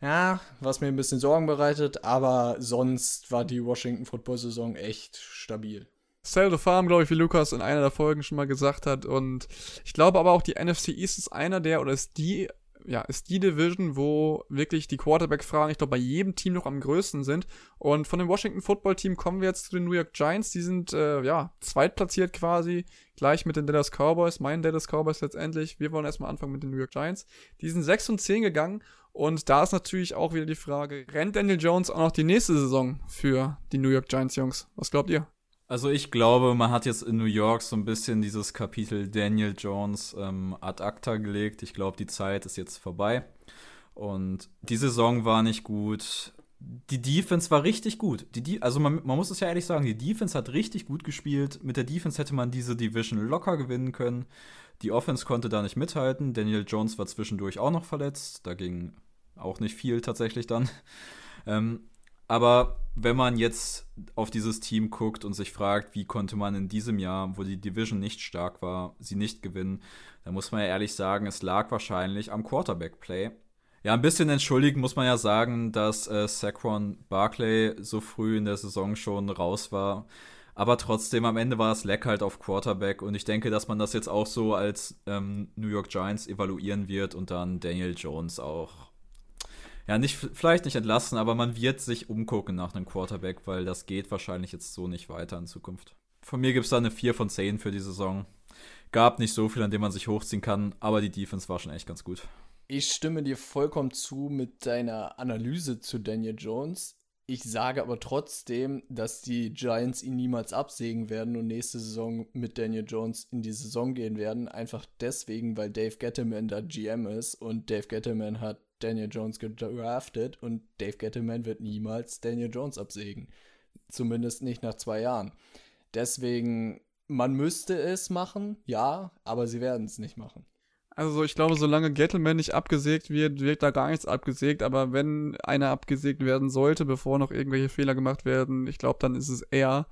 ja, was mir ein bisschen Sorgen bereitet, aber sonst war die Washington Football Saison echt stabil. Sell the Farm, glaube ich, wie Lukas in einer der Folgen schon mal gesagt hat. Und ich glaube aber auch, die NFC East ist einer der, oder ist die ja, ist die Division, wo wirklich die Quarterback-Fragen, ich glaube, bei jedem Team noch am größten sind. Und von dem Washington Football Team kommen wir jetzt zu den New York Giants. Die sind, äh, ja, zweitplatziert quasi, gleich mit den Dallas Cowboys, meinen Dallas Cowboys letztendlich. Wir wollen erstmal anfangen mit den New York Giants. Die sind 6 und 10 gegangen. Und da ist natürlich auch wieder die Frage, rennt Daniel Jones auch noch die nächste Saison für die New York Giants Jungs? Was glaubt ihr? Also ich glaube, man hat jetzt in New York so ein bisschen dieses Kapitel Daniel Jones ähm, ad acta gelegt. Ich glaube, die Zeit ist jetzt vorbei. Und die Saison war nicht gut. Die Defense war richtig gut. Die, also man, man muss es ja ehrlich sagen, die Defense hat richtig gut gespielt. Mit der Defense hätte man diese Division locker gewinnen können. Die Offense konnte da nicht mithalten. Daniel Jones war zwischendurch auch noch verletzt. Da ging auch nicht viel tatsächlich dann. Ähm, aber wenn man jetzt auf dieses Team guckt und sich fragt, wie konnte man in diesem Jahr, wo die Division nicht stark war, sie nicht gewinnen, dann muss man ja ehrlich sagen, es lag wahrscheinlich am Quarterback-Play. Ja, ein bisschen entschuldigen muss man ja sagen, dass äh, Saquon Barclay so früh in der Saison schon raus war. Aber trotzdem, am Ende war es leck halt auf Quarterback und ich denke, dass man das jetzt auch so als ähm, New York Giants evaluieren wird und dann Daniel Jones auch ja, nicht, vielleicht nicht entlassen, aber man wird sich umgucken nach einem Quarterback, weil das geht wahrscheinlich jetzt so nicht weiter in Zukunft. Von mir gibt es da eine 4 von 10 für die Saison. Gab nicht so viel, an dem man sich hochziehen kann, aber die Defense war schon echt ganz gut. Ich stimme dir vollkommen zu mit deiner Analyse zu Daniel Jones. Ich sage aber trotzdem, dass die Giants ihn niemals absägen werden und nächste Saison mit Daniel Jones in die Saison gehen werden. Einfach deswegen, weil Dave Gettleman da GM ist und Dave Gettleman hat Daniel Jones gedraftet und Dave Gettleman wird niemals Daniel Jones absägen. Zumindest nicht nach zwei Jahren. Deswegen, man müsste es machen, ja, aber sie werden es nicht machen. Also ich glaube, solange Gettleman nicht abgesägt wird, wird da gar nichts abgesägt. Aber wenn einer abgesägt werden sollte, bevor noch irgendwelche Fehler gemacht werden, ich glaube, dann ist es er.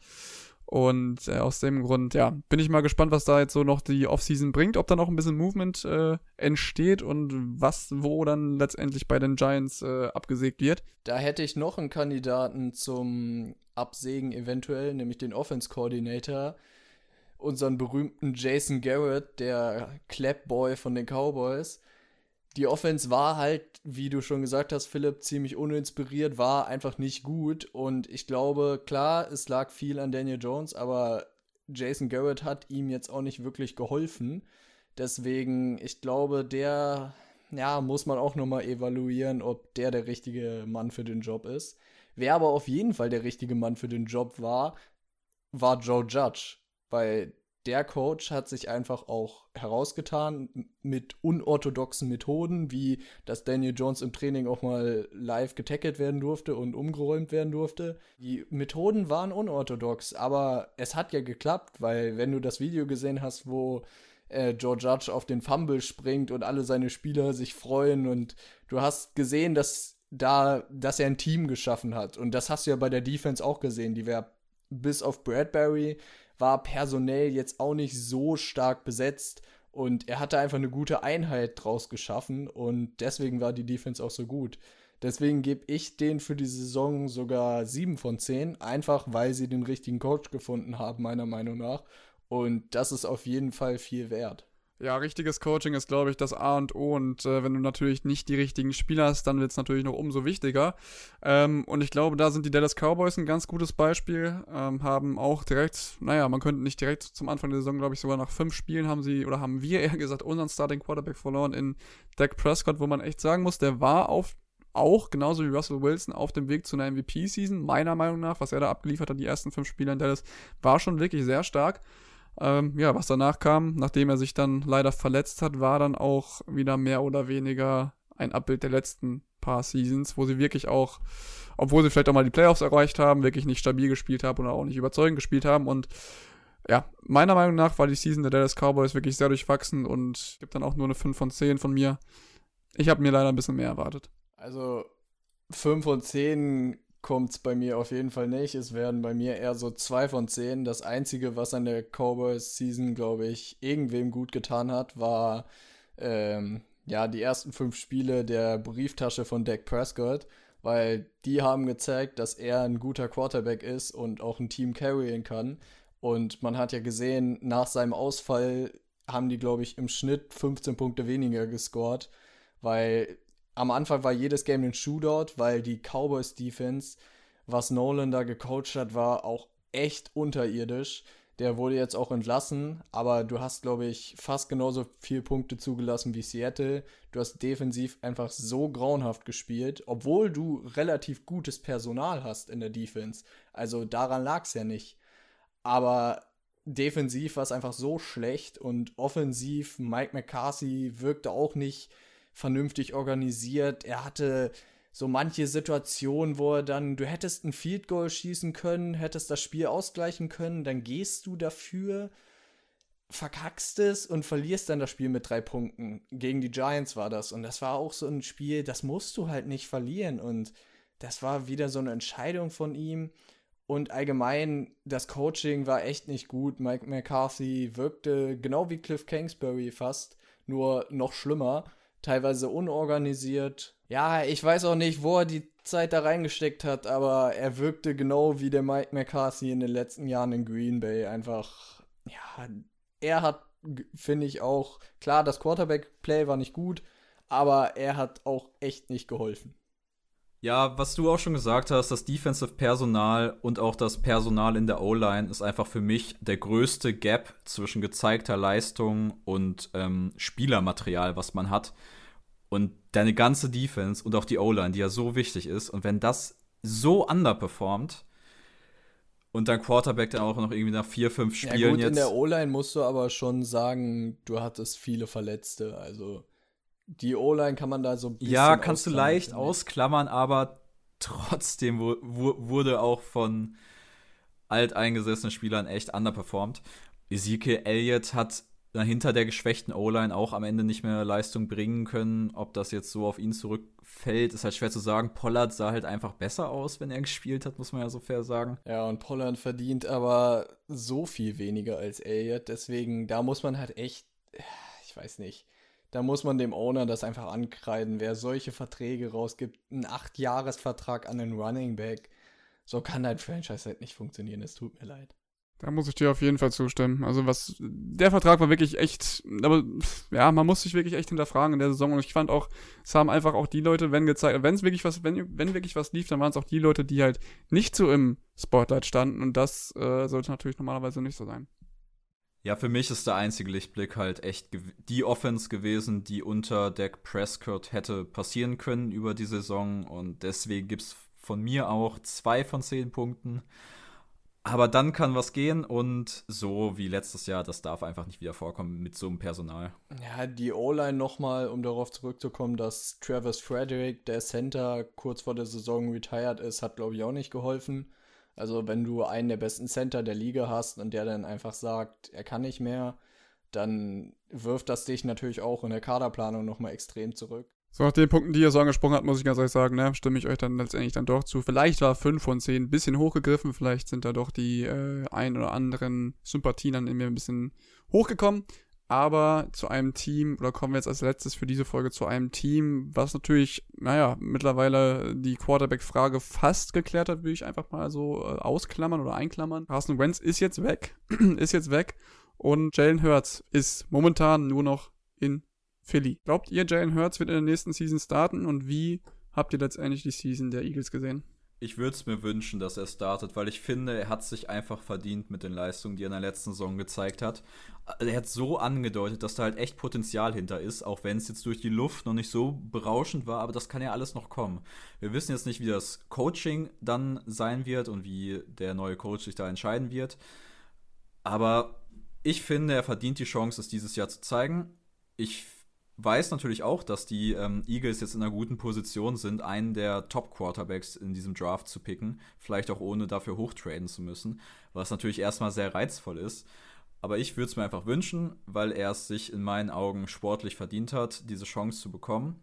Und äh, aus dem Grund, ja, bin ich mal gespannt, was da jetzt so noch die Offseason bringt, ob da noch ein bisschen Movement äh, entsteht und was, wo dann letztendlich bei den Giants äh, abgesägt wird. Da hätte ich noch einen Kandidaten zum Absägen eventuell, nämlich den Offense Coordinator, unseren berühmten Jason Garrett, der Clapboy von den Cowboys die Offense war halt, wie du schon gesagt hast, Philipp, ziemlich uninspiriert, war einfach nicht gut. Und ich glaube, klar, es lag viel an Daniel Jones, aber Jason Garrett hat ihm jetzt auch nicht wirklich geholfen. Deswegen, ich glaube, der, ja, muss man auch nochmal evaluieren, ob der der richtige Mann für den Job ist. Wer aber auf jeden Fall der richtige Mann für den Job war, war Joe Judge. Weil der Coach hat sich einfach auch herausgetan mit unorthodoxen Methoden, wie dass Daniel Jones im Training auch mal live getackelt werden durfte und umgeräumt werden durfte. Die Methoden waren unorthodox, aber es hat ja geklappt, weil wenn du das Video gesehen hast, wo äh, Joe Judge auf den Fumble springt und alle seine Spieler sich freuen und du hast gesehen, dass da, dass er ein Team geschaffen hat und das hast du ja bei der Defense auch gesehen, die wäre bis auf Bradbury war personell jetzt auch nicht so stark besetzt und er hatte einfach eine gute Einheit draus geschaffen und deswegen war die Defense auch so gut. Deswegen gebe ich den für die Saison sogar 7 von 10, einfach weil sie den richtigen Coach gefunden haben, meiner Meinung nach. Und das ist auf jeden Fall viel wert. Ja, richtiges Coaching ist, glaube ich, das A und O. Und äh, wenn du natürlich nicht die richtigen Spieler hast, dann wird es natürlich noch umso wichtiger. Ähm, und ich glaube, da sind die Dallas Cowboys ein ganz gutes Beispiel. Ähm, haben auch direkt, naja, man könnte nicht direkt zum Anfang der Saison, glaube ich, sogar nach fünf Spielen haben sie, oder haben wir eher gesagt, unseren Starting Quarterback verloren in Dak Prescott, wo man echt sagen muss, der war auf auch genauso wie Russell Wilson auf dem Weg zu einer MVP-Season, meiner Meinung nach, was er da abgeliefert hat, die ersten fünf Spiele in Dallas, war schon wirklich sehr stark. Ähm, ja, was danach kam, nachdem er sich dann leider verletzt hat, war dann auch wieder mehr oder weniger ein Abbild der letzten paar Seasons, wo sie wirklich auch, obwohl sie vielleicht auch mal die Playoffs erreicht haben, wirklich nicht stabil gespielt haben oder auch nicht überzeugend gespielt haben. Und ja, meiner Meinung nach war die Season der Dallas Cowboys wirklich sehr durchwachsen und gibt dann auch nur eine 5 von 10 von mir. Ich habe mir leider ein bisschen mehr erwartet. Also 5 von 10 kommt es bei mir auf jeden Fall nicht. Es werden bei mir eher so 2 von 10. Das Einzige, was an der Cowboys-Season, glaube ich, irgendwem gut getan hat, war ähm, ja die ersten fünf Spiele der Brieftasche von Dak Prescott, weil die haben gezeigt, dass er ein guter Quarterback ist und auch ein Team carryen kann. Und man hat ja gesehen, nach seinem Ausfall haben die, glaube ich, im Schnitt 15 Punkte weniger gescored, weil am Anfang war jedes Game ein Shootout, weil die Cowboys Defense, was Nolan da gecoacht hat, war auch echt unterirdisch. Der wurde jetzt auch entlassen, aber du hast, glaube ich, fast genauso viele Punkte zugelassen wie Seattle. Du hast defensiv einfach so grauenhaft gespielt, obwohl du relativ gutes Personal hast in der Defense. Also daran lag es ja nicht. Aber defensiv war es einfach so schlecht und offensiv, Mike McCarthy wirkte auch nicht vernünftig organisiert. Er hatte so manche Situationen, wo er dann, du hättest ein Field Goal schießen können, hättest das Spiel ausgleichen können, dann gehst du dafür, verkackst es und verlierst dann das Spiel mit drei Punkten. Gegen die Giants war das. Und das war auch so ein Spiel, das musst du halt nicht verlieren. Und das war wieder so eine Entscheidung von ihm. Und allgemein, das Coaching war echt nicht gut. Mike McCarthy wirkte genau wie Cliff Kingsbury fast, nur noch schlimmer. Teilweise unorganisiert. Ja, ich weiß auch nicht, wo er die Zeit da reingesteckt hat, aber er wirkte genau wie der Mike McCarthy in den letzten Jahren in Green Bay. Einfach, ja, er hat, finde ich auch, klar, das Quarterback-Play war nicht gut, aber er hat auch echt nicht geholfen. Ja, was du auch schon gesagt hast, das Defensive Personal und auch das Personal in der O-Line ist einfach für mich der größte Gap zwischen gezeigter Leistung und ähm, Spielermaterial, was man hat. Und deine ganze Defense und auch die O-Line, die ja so wichtig ist. Und wenn das so underperformt und dein Quarterback dann auch noch irgendwie nach vier, fünf Spielen ja gut, jetzt. In der O-Line musst du aber schon sagen, du hattest viele Verletzte. Also die O-Line kann man da so ein bisschen. Ja, kannst du leicht ausklammern, aber trotzdem wurde auch von alteingesessenen Spielern echt underperformed. Ezekiel Elliott hat hinter der geschwächten O-Line auch am Ende nicht mehr Leistung bringen können. Ob das jetzt so auf ihn zurückfällt, ist halt schwer zu sagen. Pollard sah halt einfach besser aus, wenn er gespielt hat, muss man ja so fair sagen. Ja, und Pollard verdient aber so viel weniger als Elliott. Deswegen, da muss man halt echt, ich weiß nicht, da muss man dem Owner das einfach ankreiden. Wer solche Verträge rausgibt, einen 8-Jahres-Vertrag an den Running Back, so kann dein Franchise halt nicht funktionieren. Es tut mir leid. Da muss ich dir auf jeden Fall zustimmen. Also was, der Vertrag war wirklich echt, aber ja, man muss sich wirklich echt hinterfragen in der Saison. Und ich fand auch, es haben einfach auch die Leute, wenn gezeigt, wenn es wirklich was, wenn, wenn wirklich was lief, dann waren es auch die Leute, die halt nicht so im Spotlight standen. Und das äh, sollte natürlich normalerweise nicht so sein. Ja, für mich ist der einzige Lichtblick halt echt die Offense gewesen, die unter Dak Prescott hätte passieren können über die Saison. Und deswegen gibt es von mir auch zwei von zehn Punkten. Aber dann kann was gehen und so wie letztes Jahr, das darf einfach nicht wieder vorkommen mit so einem Personal. Ja, die O-Line nochmal, um darauf zurückzukommen, dass Travis Frederick, der Center, kurz vor der Saison retired ist, hat, glaube ich, auch nicht geholfen. Also wenn du einen der besten Center der Liga hast und der dann einfach sagt, er kann nicht mehr, dann wirft das dich natürlich auch in der Kaderplanung nochmal extrem zurück. So, nach den Punkten, die ihr so angesprochen habt, muss ich ganz ehrlich sagen, ne, stimme ich euch dann letztendlich dann doch zu. Vielleicht war 5 von 10 ein bisschen hochgegriffen, vielleicht sind da doch die äh, ein oder anderen Sympathien dann in mir ein bisschen hochgekommen aber zu einem Team, oder kommen wir jetzt als letztes für diese Folge zu einem Team, was natürlich, naja, mittlerweile die Quarterback-Frage fast geklärt hat, würde ich einfach mal so äh, ausklammern oder einklammern. Carson Wentz ist jetzt weg, ist jetzt weg und Jalen Hurts ist momentan nur noch in Philly. Glaubt ihr, Jalen Hurts wird in der nächsten Season starten und wie habt ihr letztendlich die Season der Eagles gesehen? Ich würde es mir wünschen, dass er startet, weil ich finde, er hat sich einfach verdient mit den Leistungen, die er in der letzten Saison gezeigt hat. Er hat so angedeutet, dass da halt echt Potenzial hinter ist, auch wenn es jetzt durch die Luft noch nicht so berauschend war, aber das kann ja alles noch kommen. Wir wissen jetzt nicht, wie das Coaching dann sein wird und wie der neue Coach sich da entscheiden wird. Aber ich finde, er verdient die Chance, es dieses Jahr zu zeigen. Ich weiß natürlich auch, dass die ähm, Eagles jetzt in einer guten Position sind, einen der Top-Quarterbacks in diesem Draft zu picken, vielleicht auch ohne dafür hochtraden zu müssen, was natürlich erstmal sehr reizvoll ist. Aber ich würde es mir einfach wünschen, weil er es sich in meinen Augen sportlich verdient hat, diese Chance zu bekommen.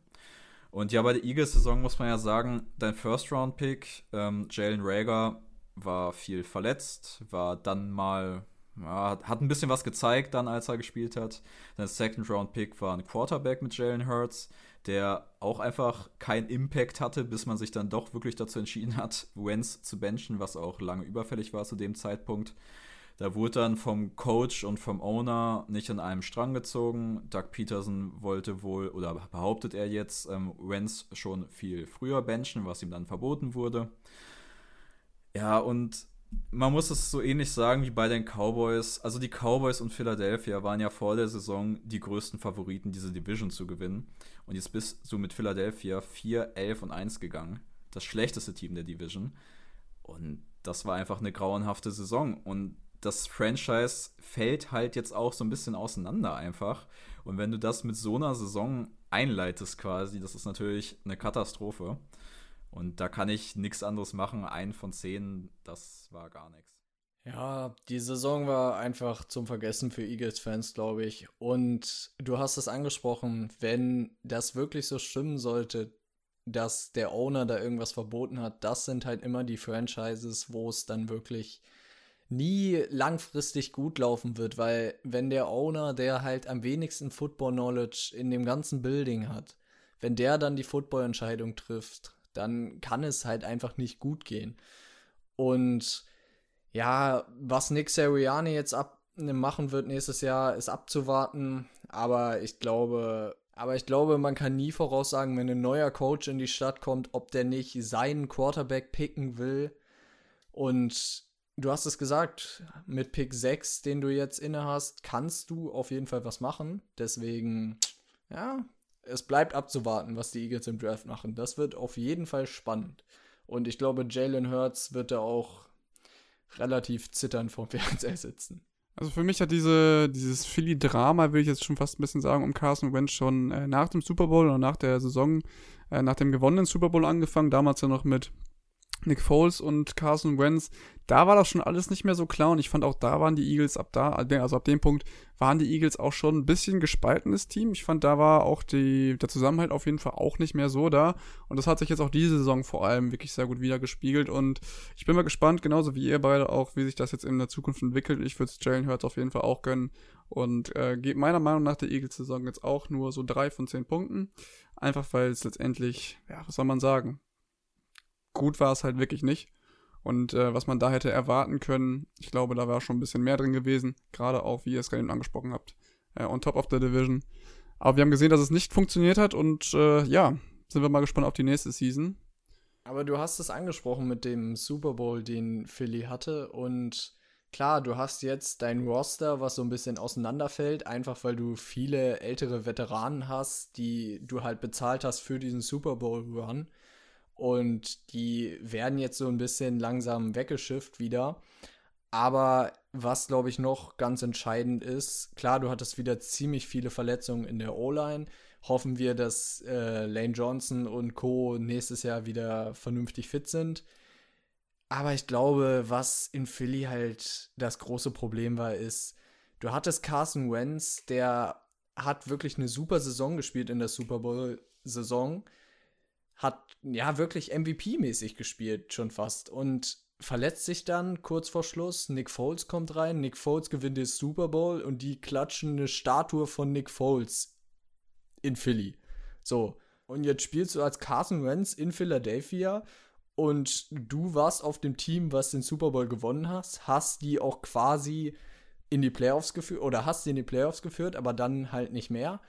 Und ja, bei der Eagles-Saison muss man ja sagen, dein First-Round-Pick, ähm, Jalen Rager, war viel verletzt, war dann mal ja, hat ein bisschen was gezeigt dann, als er gespielt hat. Sein Second Round Pick war ein Quarterback mit Jalen Hurts, der auch einfach keinen Impact hatte, bis man sich dann doch wirklich dazu entschieden hat, Wentz zu benchen, was auch lange überfällig war zu dem Zeitpunkt. Da wurde dann vom Coach und vom Owner nicht an einem Strang gezogen. Doug Peterson wollte wohl, oder behauptet er jetzt, ähm, Wentz schon viel früher benchen, was ihm dann verboten wurde. Ja, und man muss es so ähnlich sagen wie bei den Cowboys. Also die Cowboys und Philadelphia waren ja vor der Saison die größten Favoriten, diese Division zu gewinnen. Und jetzt bist du mit Philadelphia 4, 11 und 1 gegangen. Das schlechteste Team der Division. Und das war einfach eine grauenhafte Saison. Und das Franchise fällt halt jetzt auch so ein bisschen auseinander einfach. Und wenn du das mit so einer Saison einleitest quasi, das ist natürlich eine Katastrophe. Und da kann ich nichts anderes machen. Ein von zehn, das war gar nichts. Ja, die Saison war einfach zum Vergessen für Eagles-Fans, glaube ich. Und du hast es angesprochen, wenn das wirklich so stimmen sollte, dass der Owner da irgendwas verboten hat, das sind halt immer die Franchises, wo es dann wirklich nie langfristig gut laufen wird, weil wenn der Owner, der halt am wenigsten Football Knowledge in dem ganzen Building hat, wenn der dann die Football-Entscheidung trifft, dann kann es halt einfach nicht gut gehen. Und ja, was Nick Seriani jetzt ab machen wird nächstes Jahr, ist abzuwarten. Aber ich glaube, aber ich glaube, man kann nie voraussagen, wenn ein neuer Coach in die Stadt kommt, ob der nicht seinen Quarterback picken will. Und du hast es gesagt, mit Pick 6, den du jetzt inne hast, kannst du auf jeden Fall was machen. Deswegen, ja, es bleibt abzuwarten, was die Eagles im Draft machen. Das wird auf jeden Fall spannend. Und ich glaube, Jalen Hurts wird da auch relativ zitternd vom Fernseher sitzen. Also für mich hat diese, dieses Philly-Drama, will ich jetzt schon fast ein bisschen sagen, um Carson Wentz schon äh, nach dem Super Bowl oder nach der Saison, äh, nach dem gewonnenen Super Bowl angefangen. Damals ja noch mit Nick Foles und Carson Wentz, da war das schon alles nicht mehr so klar und ich fand auch da waren die Eagles ab da, also ab dem Punkt waren die Eagles auch schon ein bisschen gespaltenes Team. Ich fand, da war auch die, der Zusammenhalt auf jeden Fall auch nicht mehr so da und das hat sich jetzt auch diese Saison vor allem wirklich sehr gut wieder gespiegelt und ich bin mal gespannt, genauso wie ihr beide auch, wie sich das jetzt in der Zukunft entwickelt. Ich würde es Jalen Hurts auf jeden Fall auch gönnen und äh, geht meiner Meinung nach der Eagles-Saison jetzt auch nur so drei von zehn Punkten. Einfach weil es letztendlich, ja, was soll man sagen, gut war es halt wirklich nicht. Und äh, was man da hätte erwarten können, ich glaube, da war schon ein bisschen mehr drin gewesen. Gerade auch, wie ihr es gerade angesprochen habt, äh, on top of the division. Aber wir haben gesehen, dass es nicht funktioniert hat und äh, ja, sind wir mal gespannt auf die nächste Season. Aber du hast es angesprochen mit dem Super Bowl, den Philly hatte und klar, du hast jetzt dein Roster, was so ein bisschen auseinanderfällt, einfach weil du viele ältere Veteranen hast, die du halt bezahlt hast für diesen Super Bowl Run. Und die werden jetzt so ein bisschen langsam weggeschifft wieder. Aber was, glaube ich, noch ganz entscheidend ist, klar, du hattest wieder ziemlich viele Verletzungen in der O-Line. Hoffen wir, dass äh, Lane Johnson und Co. nächstes Jahr wieder vernünftig fit sind. Aber ich glaube, was in Philly halt das große Problem war, ist, du hattest Carson Wentz, der hat wirklich eine super Saison gespielt in der Super Bowl-Saison hat ja wirklich MVP-mäßig gespielt, schon fast. Und verletzt sich dann kurz vor Schluss. Nick Foles kommt rein. Nick Foles gewinnt den Super Bowl und die klatschen eine Statue von Nick Foles in Philly. So. Und jetzt spielst du als Carson Wentz in Philadelphia und du warst auf dem Team, was den Super Bowl gewonnen hast, hast die auch quasi in die Playoffs geführt oder hast sie in die Playoffs geführt, aber dann halt nicht mehr.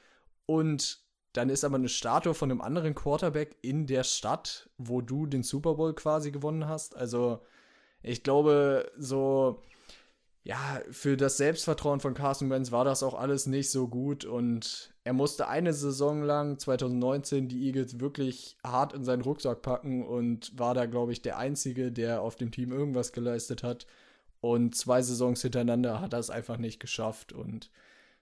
Und dann ist aber eine Statue von einem anderen Quarterback in der Stadt, wo du den Super Bowl quasi gewonnen hast. Also ich glaube, so ja, für das Selbstvertrauen von Carson Wentz war das auch alles nicht so gut und er musste eine Saison lang, 2019, die Eagles wirklich hart in seinen Rucksack packen und war da, glaube ich, der Einzige, der auf dem Team irgendwas geleistet hat. Und zwei Saisons hintereinander hat er es einfach nicht geschafft und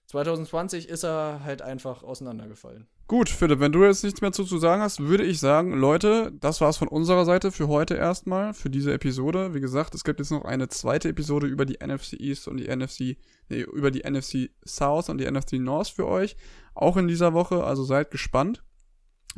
2020 ist er halt einfach auseinandergefallen. Gut, Philipp, wenn du jetzt nichts mehr zu, zu sagen hast, würde ich sagen, Leute, das war's von unserer Seite für heute erstmal, für diese Episode. Wie gesagt, es gibt jetzt noch eine zweite Episode über die NFC East und die NFC, nee, über die NFC South und die NFC North für euch. Auch in dieser Woche, also seid gespannt.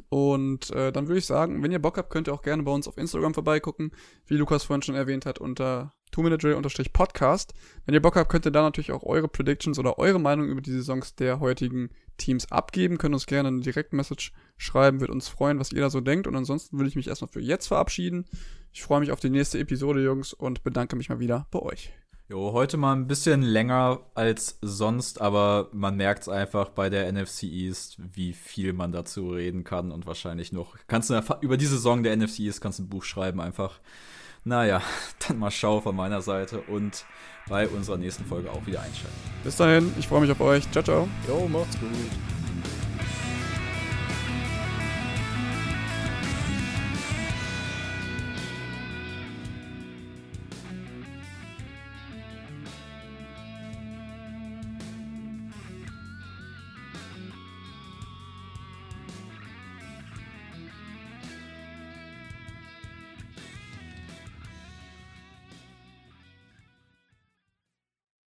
Und äh, dann würde ich sagen, wenn ihr Bock habt, könnt ihr auch gerne bei uns auf Instagram vorbeigucken, wie Lukas vorhin schon erwähnt hat, unter 2-Minute-Drill-Podcast. Wenn ihr Bock habt, könnt ihr da natürlich auch eure Predictions oder eure Meinung über die Saisons der heutigen Teams abgeben. Könnt uns gerne eine Direktmessage schreiben, wird uns freuen, was ihr da so denkt. Und ansonsten würde ich mich erstmal für jetzt verabschieden. Ich freue mich auf die nächste Episode, Jungs, und bedanke mich mal wieder bei euch. Jo, heute mal ein bisschen länger als sonst, aber man merkt es einfach bei der NFC East, wie viel man dazu reden kann und wahrscheinlich noch. Kannst du über die Saison der NFC East kannst du ein Buch schreiben einfach. Naja, dann mal schau von meiner Seite und bei unserer nächsten Folge auch wieder einschalten. Bis dahin, ich freue mich auf euch. Ciao, ciao. Jo, macht's gut.